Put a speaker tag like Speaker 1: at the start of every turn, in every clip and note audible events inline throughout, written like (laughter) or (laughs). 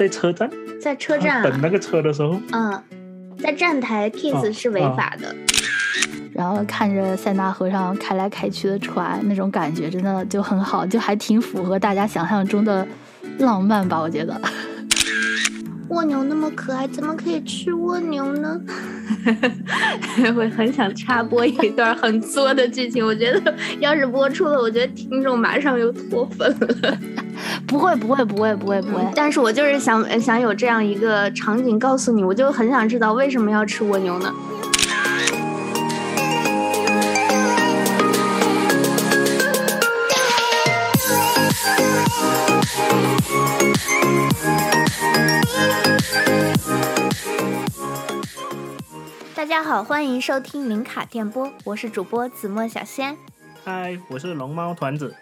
Speaker 1: 在车站，
Speaker 2: 在车站
Speaker 1: 等那个车的时候，
Speaker 2: 嗯，在站台 kiss 是违法的。
Speaker 3: 然后看着塞纳河上开来开去的船，那种感觉真的就很好，就还挺符合大家想象中的浪漫吧？我觉得。
Speaker 2: 蜗牛那么可爱，怎么可以吃蜗牛呢？(laughs)
Speaker 4: 会很想插播一段很作的剧情，我觉得要是播出了，我觉得听众马上又脱粉了。
Speaker 3: 不会，不会，不会，不会，不会。
Speaker 4: 但是我就是想想有这样一个场景告诉你，我就很想知道为什么要吃蜗牛呢？
Speaker 2: 大家好，欢迎收听零卡电波，我是主播子墨小仙。
Speaker 1: 嗨，我是龙猫团子。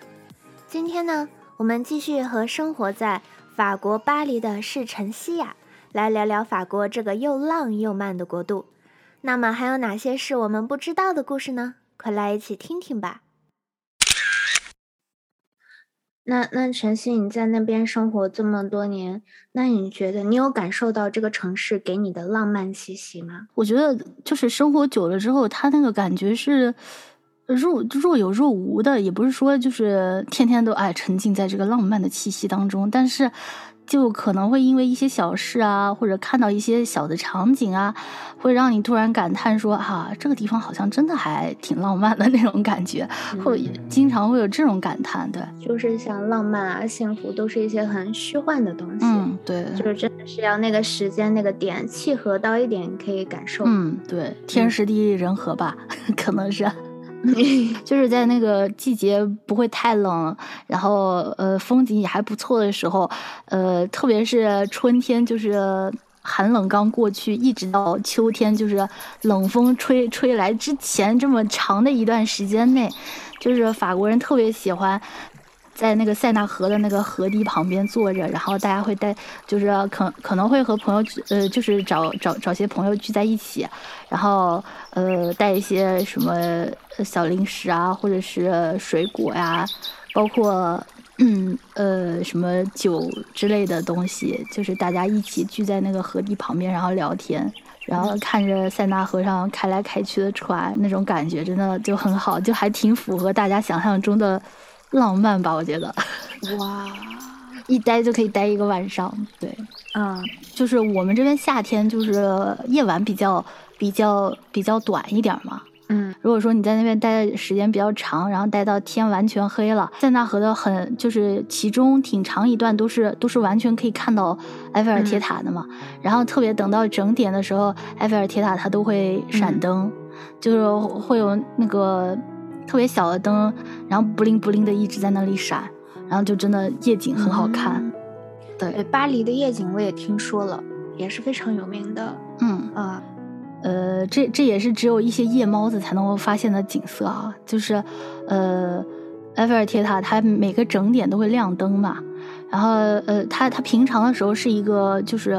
Speaker 2: 今天呢，我们继续和生活在法国巴黎的世晨曦呀来聊聊法国这个又浪又慢的国度。那么还有哪些是我们不知道的故事呢？快来一起听听吧。那那晨曦，你在那边生活这么多年，那你觉得你有感受到这个城市给你的浪漫气息吗？
Speaker 3: 我觉得就是生活久了之后，他那个感觉是若若有若无的，也不是说就是天天都爱沉浸在这个浪漫的气息当中，但是。就可能会因为一些小事啊，或者看到一些小的场景啊，会让你突然感叹说：“啊，这个地方好像真的还挺浪漫的那种感觉。”会经常会有这种感叹，对，
Speaker 2: 就是像浪漫啊、幸福，都是一些很虚幻的东西。
Speaker 3: 嗯，对，
Speaker 2: 就是真的是要那个时间、那个点契合到一点，可以感受。
Speaker 3: 嗯，对，天时地利人和吧，(laughs) 可能是。(laughs) 就是在那个季节不会太冷，然后呃风景也还不错的时候，呃特别是春天，就是寒冷刚过去，一直到秋天，就是冷风吹吹来之前这么长的一段时间内，就是法国人特别喜欢。在那个塞纳河的那个河堤旁边坐着，然后大家会带，就是可可能会和朋友，呃，就是找找找些朋友聚在一起，然后呃带一些什么小零食啊，或者是水果呀，包括嗯呃什么酒之类的东西，就是大家一起聚在那个河堤旁边，然后聊天，然后看着塞纳河上开来开去的船，那种感觉真的就很好，就还挺符合大家想象中的。浪漫吧，我觉得，
Speaker 2: 哇，(laughs)
Speaker 3: 一待就可以待一个晚上。对，
Speaker 2: 嗯，
Speaker 3: 就是我们这边夏天就是夜晚比较比较比较短一点嘛。
Speaker 2: 嗯，
Speaker 3: 如果说你在那边待的时间比较长，然后待到天完全黑了，塞纳河的很就是其中挺长一段都是都是完全可以看到埃菲尔铁塔的嘛。然后特别等到整点的时候，埃菲尔铁塔它都会闪灯，就是会有那个。特别小的灯，然后布灵布灵的一直在那里闪，然后就真的夜景很好看。对，
Speaker 2: 巴黎的夜景我也听说了，也是非常有名的。
Speaker 3: 嗯
Speaker 2: 啊，
Speaker 3: 呃，这这也是只有一些夜猫子才能够发现的景色啊，就是呃，埃菲尔铁塔它每个整点都会亮灯嘛。然后，呃，它它平常的时候是一个就是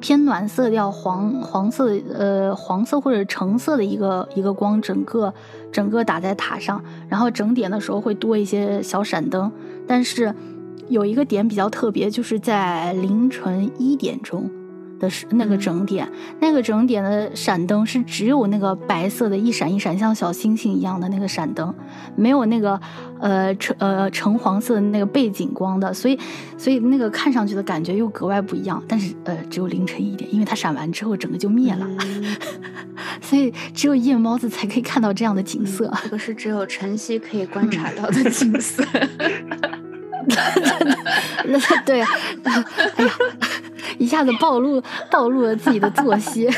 Speaker 3: 偏暖色调，黄黄色，呃，黄色或者橙色的一个一个光，整个整个打在塔上。然后整点的时候会多一些小闪灯，但是有一个点比较特别，就是在凌晨一点钟。的是那个整点，那个整点的闪灯是只有那个白色的，一闪一闪，像小星星一样的那个闪灯，没有那个呃橙呃橙黄色的那个背景光的，所以所以那个看上去的感觉又格外不一样。但是呃只有凌晨一点，因为它闪完之后整个就灭了，(laughs) 所以只有夜猫子才可以看到这样的景色。
Speaker 2: 这个是只有晨曦可以观察到的景色。
Speaker 3: 那 (laughs) (laughs) 对，哎呀，一下子暴露暴露了自己的作息，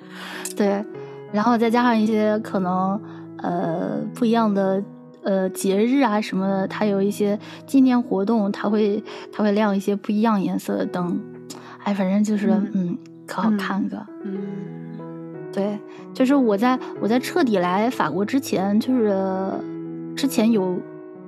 Speaker 3: (laughs) 对，然后再加上一些可能呃不一样的呃节日啊什么的，它有一些纪念活动，它会它会亮一些不一样颜色的灯，哎，反正就是嗯可好看个，
Speaker 2: 嗯，
Speaker 3: 对，就是我在我在彻底来法国之前，就是之前有。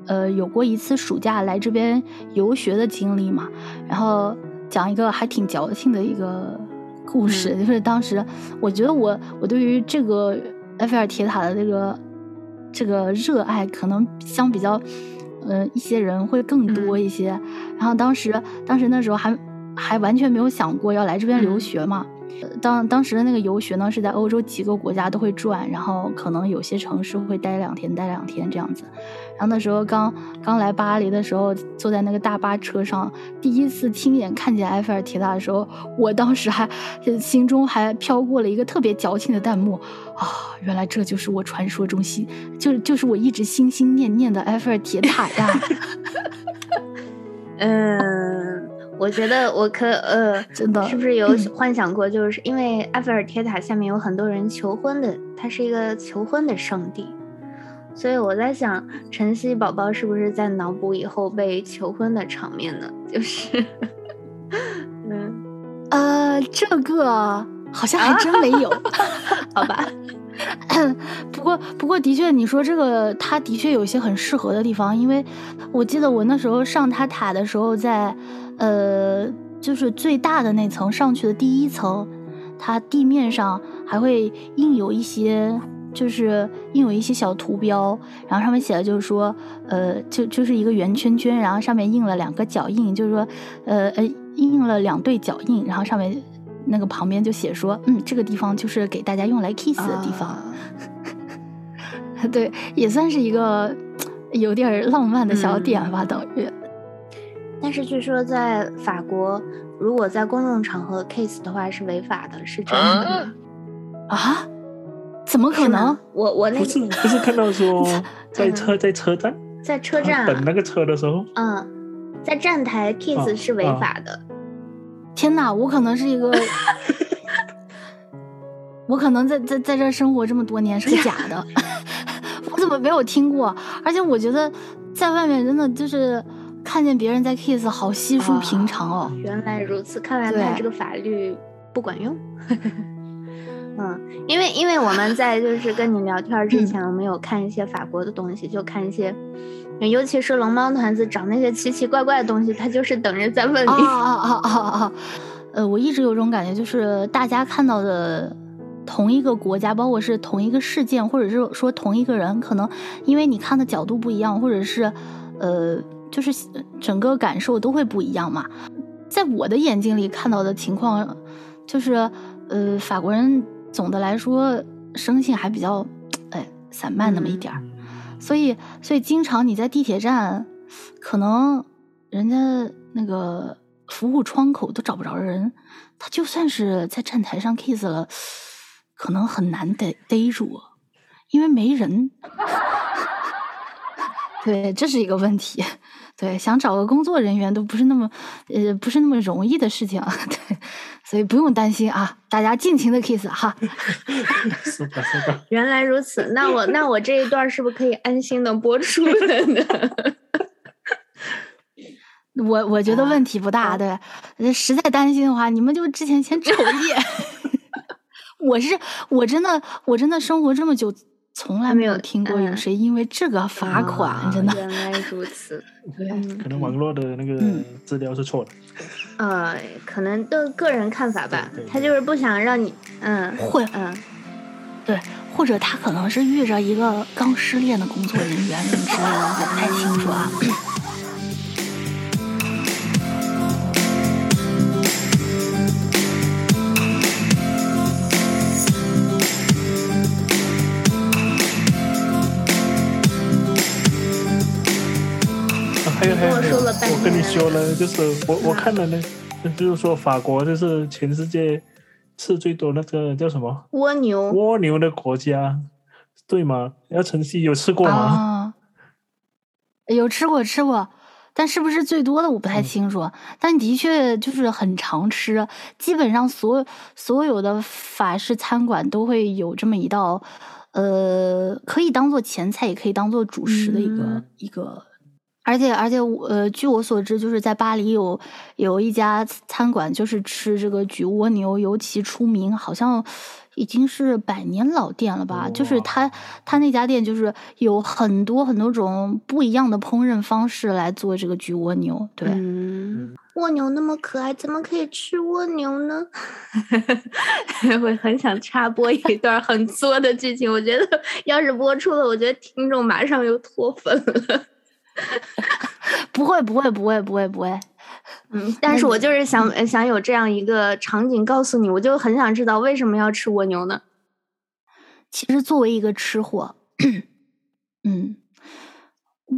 Speaker 3: 呃，有过一次暑假来这边游学的经历嘛，然后讲一个还挺矫情的一个故事，就是当时我觉得我我对于这个埃菲尔铁塔的这个这个热爱，可能相比较，呃，一些人会更多一些。然后当时当时那时候还还完全没有想过要来这边留学嘛。当当时的那个游学呢，是在欧洲几个国家都会转，然后可能有些城市会待两天，待两天这样子。然后那时候刚刚来巴黎的时候，坐在那个大巴车上，第一次亲眼看见埃菲尔铁塔的时候，我当时还心中还飘过了一个特别矫情的弹幕啊，原来这就是我传说中心，就就是我一直心心念念的埃菲尔铁塔呀。(laughs)
Speaker 4: 嗯。我觉得我可呃，(laughs)
Speaker 3: 真的
Speaker 4: 是不是有幻想过？就是因为埃菲尔铁塔下面有很多人求婚的，它是一个求婚的圣地，所以我在想，晨曦宝宝是不是在脑补以后被求婚的场面呢？就是，(laughs)
Speaker 3: 嗯，呃，这个好像还真没有，(laughs)
Speaker 4: 好吧。(coughs)
Speaker 3: 不过，不过的确，你说这个，它的确有一些很适合的地方，因为我记得我那时候上它塔的时候，在呃，就是最大的那层上去的第一层，它地面上还会印有一些，就是印有一些小图标，然后上面写的就是说，呃，就就是一个圆圈圈，然后上面印了两个脚印，就是说，呃呃，印了两对脚印，然后上面。那个旁边就写说，嗯，这个地方就是给大家用来 kiss 的地方，(laughs) 对，也算是一个 (tsk) 有点浪漫的小点吧，等于。
Speaker 4: 但是据说在法国，如果在公众场合 kiss 的话是违法的，是真的吗
Speaker 3: 啊？怎么可能？
Speaker 4: 我我那
Speaker 1: 不是不是看到 (laughs) 说在车在车站，
Speaker 4: 在车站
Speaker 1: 等那个车的时候，
Speaker 4: 嗯，在站台 kiss 是违法的。
Speaker 3: 天哪，我可能是一个，(laughs) 我可能在在在这生活这么多年是个假的，(laughs) 我怎么没有听过？而且我觉得在外面真的就是看见别人在 kiss，好稀疏平常哦。
Speaker 4: 原来如此，看来他这个法律不管用。(laughs) 嗯，因为因为我们在 (laughs) 就是跟你聊天之前，我们有看一些法国的东西，就看一些。尤其是龙猫团子找那些奇奇怪怪的东西，他就是等着在问你。
Speaker 3: 呃，我一直有种感觉，就是大家看到的同一个国家，包括是同一个事件，或者是说同一个人，可能因为你看的角度不一样，或者是呃，就是整个感受都会不一样嘛。在我的眼睛里看到的情况，就是呃，法国人总的来说生性还比较哎散漫那么一点儿。所以，所以经常你在地铁站，可能人家那个服务窗口都找不着人，他就算是在站台上 kiss 了，可能很难逮逮住，因为没人。(laughs) 对，这是一个问题。对，想找个工作人员都不是那么，呃，不是那么容易的事情。(laughs) 对，所以不用担心啊，大家尽情的 kiss 哈。(laughs)
Speaker 4: 原来如此，那我那我这一段是不是可以安心的播出了呢？(laughs)
Speaker 3: 我我觉得问题不大。对，实在担心的话，你们就之前先瞅一眼。我是我真的我真的生活这么久。从来没有听过有谁因为这个罚款，真的。
Speaker 4: 原来如此，(laughs)
Speaker 1: 对，可能网络的那个资料是错的。
Speaker 4: 呃，可能都个人看法吧，他就是不想让你，嗯，
Speaker 3: 会，
Speaker 4: 嗯，
Speaker 3: 对，或者他可能是遇着一个刚失恋的工作人员，什么之类的，我不太清楚啊。(laughs)
Speaker 1: 还有还有还有，我跟你说了，就是我我看了呢，就是说法国就是全世界吃最多那个叫什么
Speaker 4: 蜗牛
Speaker 1: 蜗牛的国家，对吗？要晨曦有吃过吗？
Speaker 3: 有吃过吃过，但是不是最多的我不太清楚，但的确就是很常吃，基本上所所有的法式餐馆都会有这么一道，呃，可以当做前菜，也可以当做主食的一个一个。而且而且，呃，据我所知，就是在巴黎有有一家餐馆，就是吃这个焗蜗牛尤其出名，好像已经是百年老店了吧。就是他他那家店就是有很多很多种不一样的烹饪方式来做这个焗蜗牛。对，
Speaker 4: 蜗牛那么可爱，怎么可以吃蜗牛呢？(laughs) 我很想插播一段很作的剧情，我觉得要是播出了，我觉得听众马上又脱粉了。(laughs)
Speaker 3: 不会，不会，不会，不会，不会。
Speaker 4: 嗯，但是我就是想想有这样一个场景告诉你，我就很想知道为什么要吃蜗牛呢？
Speaker 3: 其实作为一个吃货，嗯，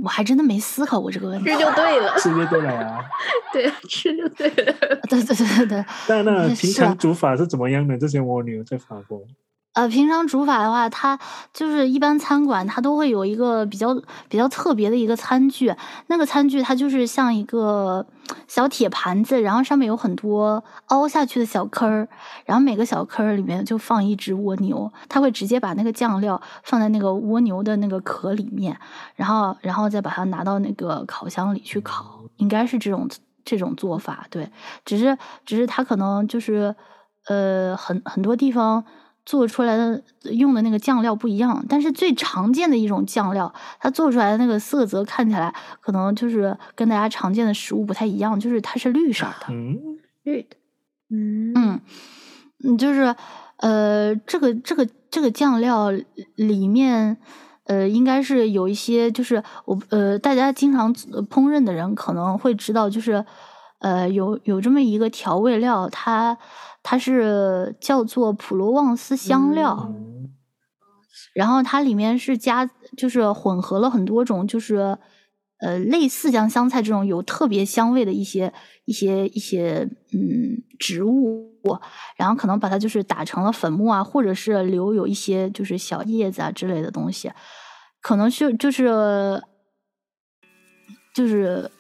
Speaker 3: 我还真的没思考过这个问题。
Speaker 4: 吃就对了，(laughs)
Speaker 1: 吃就对了呀。
Speaker 4: 对，吃就对了。
Speaker 3: 对对对对对。
Speaker 1: 那那平常煮法是怎么样的？这些蜗牛在法国？
Speaker 3: 呃，平常煮法的话，它就是一般餐馆它都会有一个比较比较特别的一个餐具，那个餐具它就是像一个小铁盘子，然后上面有很多凹下去的小坑儿，然后每个小坑儿里面就放一只蜗牛，它会直接把那个酱料放在那个蜗牛的那个壳里面，然后然后再把它拿到那个烤箱里去烤，应该是这种这种做法，对，只是只是它可能就是呃很很多地方。做出来的用的那个酱料不一样，但是最常见的一种酱料，它做出来的那个色泽看起来可能就是跟大家常见的食物不太一样，就是它是绿色的，
Speaker 4: 绿的，
Speaker 3: 嗯嗯，就是呃，这个这个这个酱料里面呃，应该是有一些，就是我呃，大家经常烹饪的人可能会知道，就是呃，有有这么一个调味料，它。它是叫做普罗旺斯香料，然后它里面是加，就是混合了很多种，就是呃类似像香菜这种有特别香味的一些一些一些嗯植物，然后可能把它就是打成了粉末啊，或者是留有一些就是小叶子啊之类的东西，可能是就是就是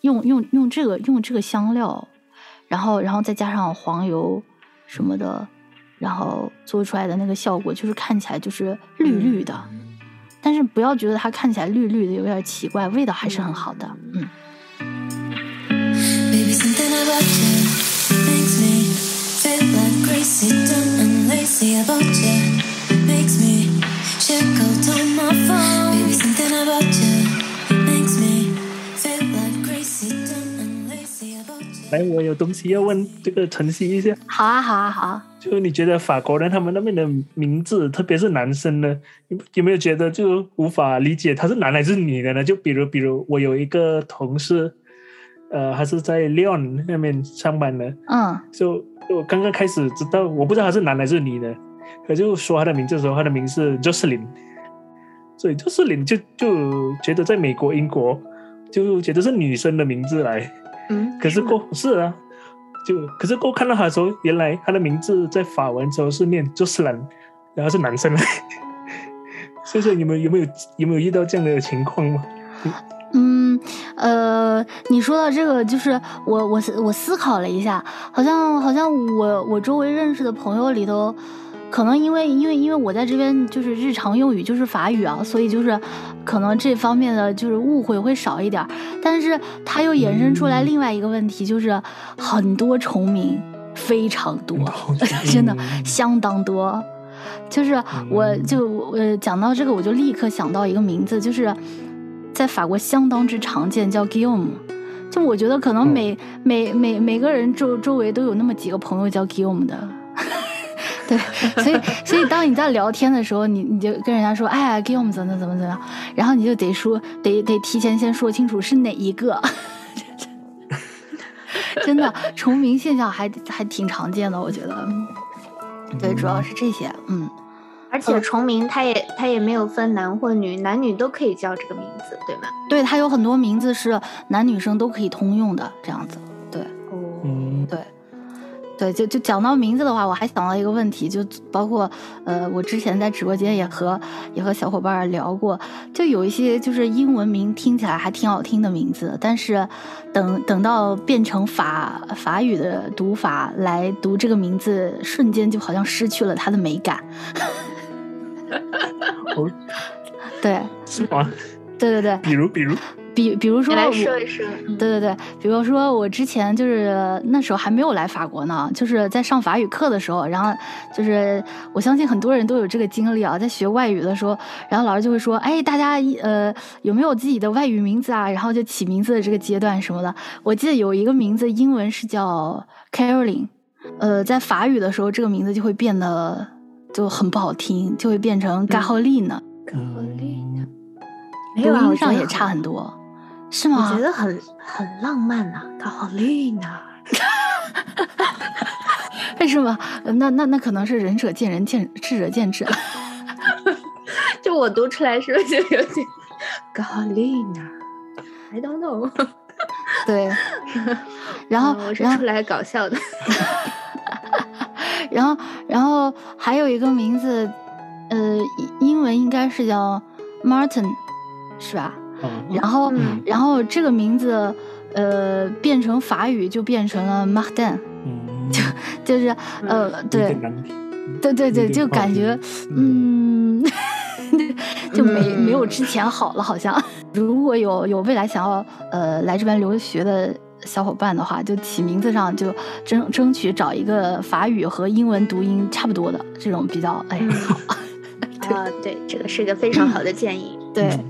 Speaker 3: 用用用这个用这个香料。然后，然后再加上黄油什么的，然后做出来的那个效果就是看起来就是绿绿的，但是不要觉得它看起来绿绿的有点奇怪，味道还是很好的，嗯。
Speaker 1: 来，我有东西要问这个晨曦一下。
Speaker 3: 好啊，好啊，好啊。
Speaker 1: 就你觉得法国人他们那边的名字，特别是男生呢，有有没有觉得就无法理解他是男还是女的呢？就比如，比如我有一个同事，呃，他是在 Leon 那边上班的，
Speaker 3: 嗯，
Speaker 1: 就我刚刚开始知道，我不知道他是男还是女的，可就说他的名字的时候，他的名字 Jocelyn，所以 Jocelyn 就就觉得在美国、英国就觉得是女生的名字来。
Speaker 4: 嗯，
Speaker 1: 可是过是啊，就可是过看到他的时候，原来他的名字在法文时候是念 Jocelyn，然后是男生。(laughs) 所以说，你们有没有有没有遇到这样的情况吗？
Speaker 3: 嗯，呃，你说到这个，就是我我我思考了一下，好像好像我我周围认识的朋友里头。可能因为因为因为我在这边就是日常用语就是法语啊，所以就是可能这方面的就是误会会少一点。但是它又衍生出来另外一个问题，就是很多重名非常多，(laughs) 真的相当多。就是我就呃讲到这个，我就立刻想到一个名字，就是在法国相当之常见，叫 Guillaume。就我觉得可能每每每每个人周周围都有那么几个朋友叫 Guillaume 的。对，所以所以当你在聊天的时候，你你就跟人家说，哎，Guillaume 怎么怎么怎么样，然后你就得说，得得提前先说清楚是哪一个。(laughs) 真的重名现象还还挺常见的，我觉得。对，主要是这些，嗯。
Speaker 4: 而且重名它也它也没有分男或女，男女都可以叫这个名字，对吗？
Speaker 3: 对，它有很多名字是男女生都可以通用的，这样子。对，
Speaker 1: 嗯，
Speaker 3: 对。对，就就讲到名字的话，我还想到一个问题，就包括呃，我之前在直播间也和也和小伙伴聊过，就有一些就是英文名听起来还挺好听的名字，但是等等到变成法法语的读法来读这个名字，瞬间就好像失去了它的美感。(laughs) 对，
Speaker 1: 是吗？
Speaker 3: 对对对，
Speaker 1: 比如比如。
Speaker 3: 比比如说，
Speaker 4: 来说一说，
Speaker 3: 对对对，比如说我之前就是那时候还没有来法国呢，就是在上法语课的时候，然后就是我相信很多人都有这个经历啊，在学外语的时候，然后老师就会说，哎，大家呃有没有自己的外语名字啊？然后就起名字的这个阶段什么的。我记得有一个名字英文是叫 Caroline，呃，在法语的时候这个名字就会变得就很不好听，就会变成 g a h o l i n e
Speaker 4: 嘎 a h o l i n e
Speaker 3: 读音上也差很多。是吗？
Speaker 4: 我觉得很很浪漫呐，高丽娜。(laughs)
Speaker 3: 为什么？那那那可能是仁者见仁，见智者见智。(laughs)
Speaker 4: 就我读出来是不是就有点高丽娜？I don't know。(laughs)
Speaker 3: 对，然后
Speaker 4: 我是
Speaker 3: 然后
Speaker 4: 出来搞笑的。
Speaker 3: 然后然后还有一个名字，呃，英英文应该是叫 Martin，是吧？
Speaker 1: 嗯，
Speaker 3: 然后
Speaker 4: 嗯
Speaker 3: 然后这个名字，呃，变成法语就变成了 Martin，
Speaker 1: 嗯，
Speaker 3: 就是呃，对。对对对，就感觉
Speaker 1: 嗯
Speaker 3: 嗯，(laughs) 就没
Speaker 4: 嗯
Speaker 3: 没有之前好了，好像。(laughs) 如果有有未来想要呃来这边留学的小伙伴的话，就起名字上就争争取找一个法语和英文读音差不多的这种比较哎
Speaker 4: 嗯
Speaker 3: 好。(laughs)
Speaker 4: 啊，对，这个是个非常好的建议。
Speaker 3: 对，
Speaker 1: 嗯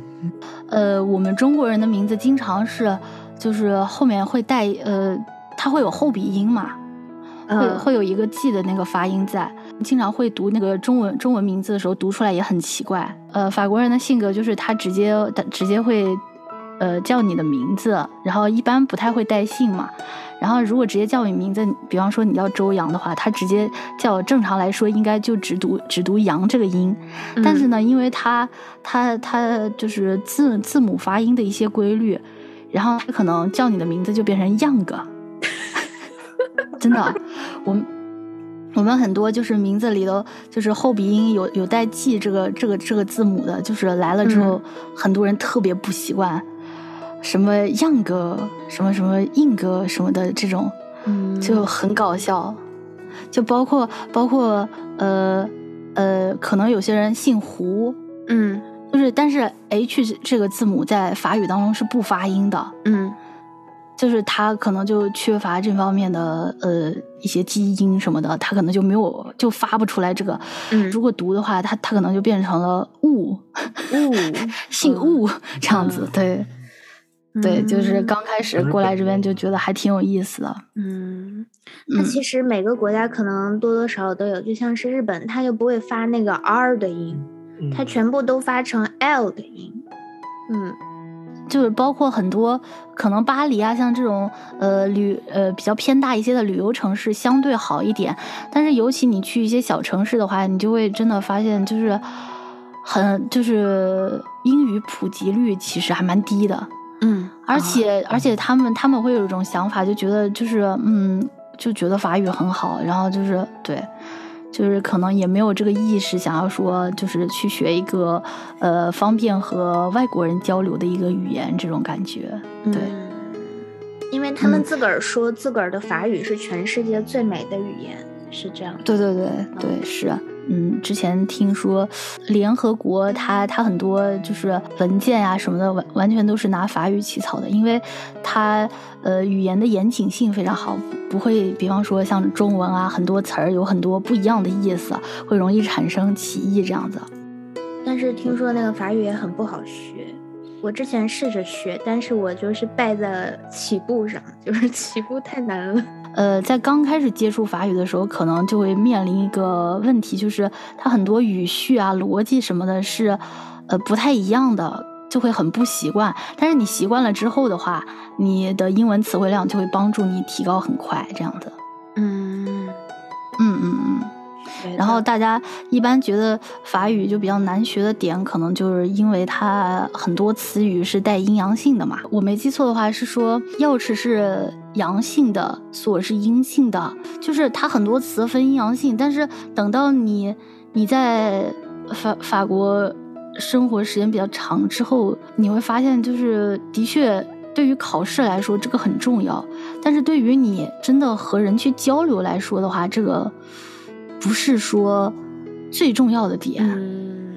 Speaker 3: 呃，我们中国人的名字经常是就是后面会带呃，它会有后鼻音嘛，会
Speaker 4: 嗯
Speaker 3: 会有一个 G 的那个发音在，经常会读那个中文中文名字的时候读出来也很奇怪。呃，法国人的性格就是他直接他直接会呃叫你的名字，然后一般不太会带姓嘛。然后如果直接叫你名字，比方说你叫周洋的话，他直接叫正常来说应该就只读只读洋这个音，但是呢，因为他他他就是字字母发音的一些规律，然后他可能叫你的名字就变成 young，(laughs) 真的，我们我们很多就是名字里头就是后鼻音有有带 g 这个这个这个字母的，就是来了之后，很多人特别不习惯，什么 young 什么什么 ing 什么的这种，
Speaker 4: 嗯。
Speaker 3: 就很搞笑，就包括包括呃呃，可能有些人姓胡，
Speaker 4: 嗯。
Speaker 3: 就是但是 h 这个字母在法语当中是不发音的，
Speaker 4: 嗯。
Speaker 3: 就是他可能就缺乏这方面的呃一些基因什么的，他可能就没有就发不出来这个。
Speaker 4: 嗯。
Speaker 3: 如果读的话，他他可能就变成了雾，
Speaker 4: 雾 (laughs)
Speaker 3: 姓雾这样子。对对，就是
Speaker 4: 嗯
Speaker 3: 刚开始过来这边就觉得还挺有意思的。
Speaker 4: 嗯，那
Speaker 3: 嗯
Speaker 4: 其实每个国家可能多多少少都有，就像是日本，它就不会发那个 R 的音，
Speaker 1: 嗯
Speaker 4: 它全部都发成 L 的音。嗯
Speaker 3: 就是包括很多可能巴黎啊，像这种呃旅呃比较偏大一些的旅游城市相对好一点，但是尤其你去一些小城市的话，你就会真的发现就是很就是英语普及率其实还蛮低的，
Speaker 4: 嗯
Speaker 3: 而且、而且他们他们会有一种想法，就觉得就是嗯就觉得法语很好，然后就是对。就是可能也没有这个意识，想要说就是去学一个呃方便和外国人交流的一个语言，这种感觉。对，
Speaker 4: 嗯因为他们
Speaker 3: 嗯
Speaker 4: 自个儿说自个儿的法语是全世界最美的语言，是这样的。
Speaker 3: 对对对对，是。嗯，之前听说联合国它它很多就是文件呀、什么的，完完全都是拿法语起草的，因为它呃语言的严谨性非常好，不会比方说像中文啊，很多词儿有很多不一样的意思，会容易产生歧义这样子。
Speaker 4: 但是听说那个法语也很不好学，我之前试着学，但是我就是败在起步上，(laughs) 就是起步太难了。
Speaker 3: 呃，在刚开始接触法语的时候，可能就会面临一个问题，就是它很多语序啊、逻辑什么的是，呃，不太一样的，就会很不习惯。但是你习惯了之后的话，你的英文词汇量就会帮助你提高很快，这样子。
Speaker 4: 嗯，
Speaker 3: 嗯嗯嗯。然后大家一般觉得法语就比较难学的点，可能就是因为它很多词语是带阴阳性的嘛。我没记错的话是说钥匙是阳性的，锁是阴性的，就是它很多词分阴阳性。但是等到你你在法法国生活时间比较长之后，你会发现，就是的确对于考试来说这个很重要，但是对于你真的和人去交流来说的话，这个。不是说最重要的点，
Speaker 4: 嗯，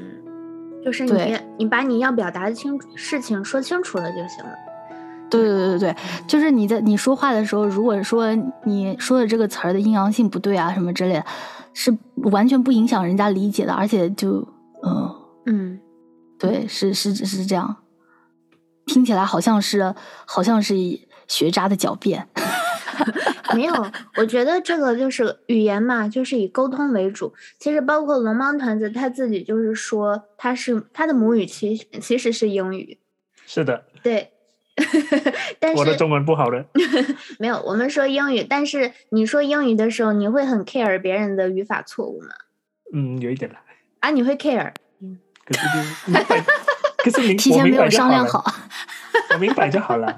Speaker 4: 就是你你把你要表达的清事情说清楚了就行了。
Speaker 3: 对对对对对，就是你在你说话的时候，如果说你说的这个词儿的阴阳性不对啊，什么之类的，是完全不影响人家理解的，而且就嗯
Speaker 4: 嗯，
Speaker 3: 对，是是是这样，听起来好像是好像是学渣的狡辩。(laughs)
Speaker 4: 没有，我觉得这个就是语言嘛，就是以沟通为主。其实包括龙猫团子他自己就是说，他是他的母语其实其实是英语。
Speaker 1: 是的，
Speaker 4: 对，(laughs) 但是
Speaker 1: 我的中文不好的。(laughs)
Speaker 4: 没有，我们说英语，但是你说英语的时候，你会很 care 别人的语法错误吗？
Speaker 1: 嗯，有一点吧。
Speaker 4: 啊，你会 care？
Speaker 1: 可是就，可是明
Speaker 3: 提前没有商量
Speaker 1: 好，我明白就好了。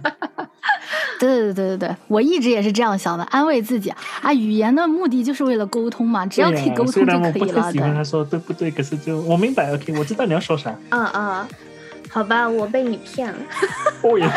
Speaker 1: (laughs)
Speaker 3: 对对对对对，我一直也是这样想的，安慰自己啊，语言的目的就是为了沟通嘛，只要可以沟通就可以了。虽然我
Speaker 1: 不太喜欢他说对不对，可是就我明白，OK，我知道你要说啥。
Speaker 4: 啊啊，好吧，我被你骗了。
Speaker 1: 哦耶。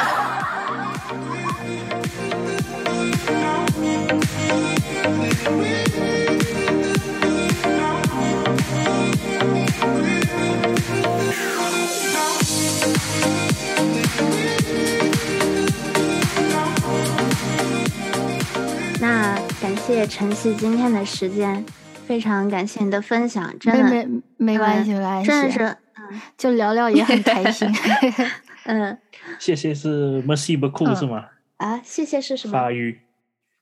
Speaker 4: 谢晨曦今天的时间，非常感谢你的分享，真
Speaker 3: 的没没关系没关系，
Speaker 4: 真的是，
Speaker 3: 就聊聊也很开心。(laughs) (laughs)
Speaker 4: 嗯，
Speaker 1: 谢谢是 merci beaucoup 是吗？
Speaker 4: 啊，谢谢是什么？
Speaker 1: 法语。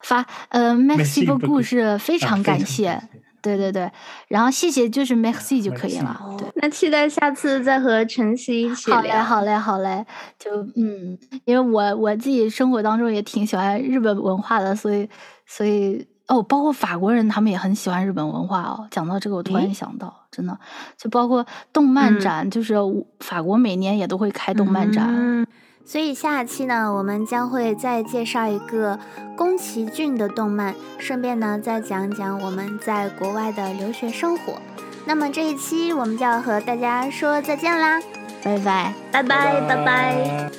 Speaker 3: 发呃，merci beaucoup 是非常感谢。对对对，然后谢谢就是 merci 就可以了。对，
Speaker 4: 那期待下次再和晨曦一起。
Speaker 3: 好嘞，好嘞，好嘞。就嗯，因为我我自己生活当中也挺喜欢日本文化的，所以所以哦，包括法国人他们也很喜欢日本文化哦。讲到这个，我突然想到，真的就包括动漫展，就是法国每年也都会开动漫展。
Speaker 2: 嗯所以下期呢，我们将会再介绍一个宫崎骏的动漫，顺便呢再讲讲我们在国外的留学生活。那么这一期我们就要和大家说再见啦，
Speaker 3: 拜拜
Speaker 4: 拜拜拜拜。